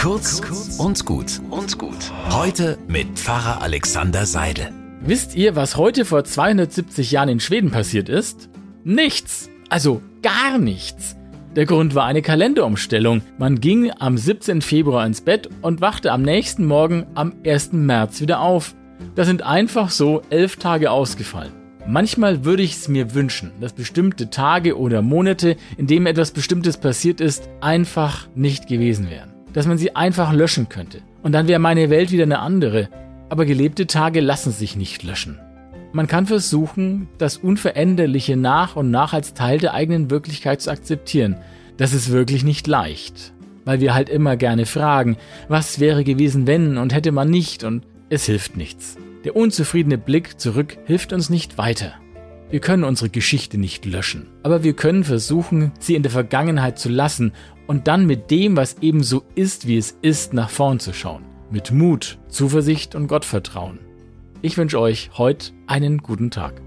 Kurz und gut und gut. Heute mit Pfarrer Alexander Seidel. Wisst ihr, was heute vor 270 Jahren in Schweden passiert ist? Nichts. Also gar nichts. Der Grund war eine Kalenderumstellung. Man ging am 17. Februar ins Bett und wachte am nächsten Morgen am 1. März wieder auf. Da sind einfach so elf Tage ausgefallen. Manchmal würde ich es mir wünschen, dass bestimmte Tage oder Monate, in denen etwas Bestimmtes passiert ist, einfach nicht gewesen wären. Dass man sie einfach löschen könnte. Und dann wäre meine Welt wieder eine andere. Aber gelebte Tage lassen sich nicht löschen. Man kann versuchen, das Unveränderliche nach und nach als Teil der eigenen Wirklichkeit zu akzeptieren. Das ist wirklich nicht leicht. Weil wir halt immer gerne fragen, was wäre gewesen, wenn und hätte man nicht und es hilft nichts. Der unzufriedene Blick zurück hilft uns nicht weiter. Wir können unsere Geschichte nicht löschen, aber wir können versuchen, sie in der Vergangenheit zu lassen und dann mit dem, was eben so ist, wie es ist, nach vorn zu schauen. Mit Mut, Zuversicht und Gottvertrauen. Ich wünsche euch heute einen guten Tag.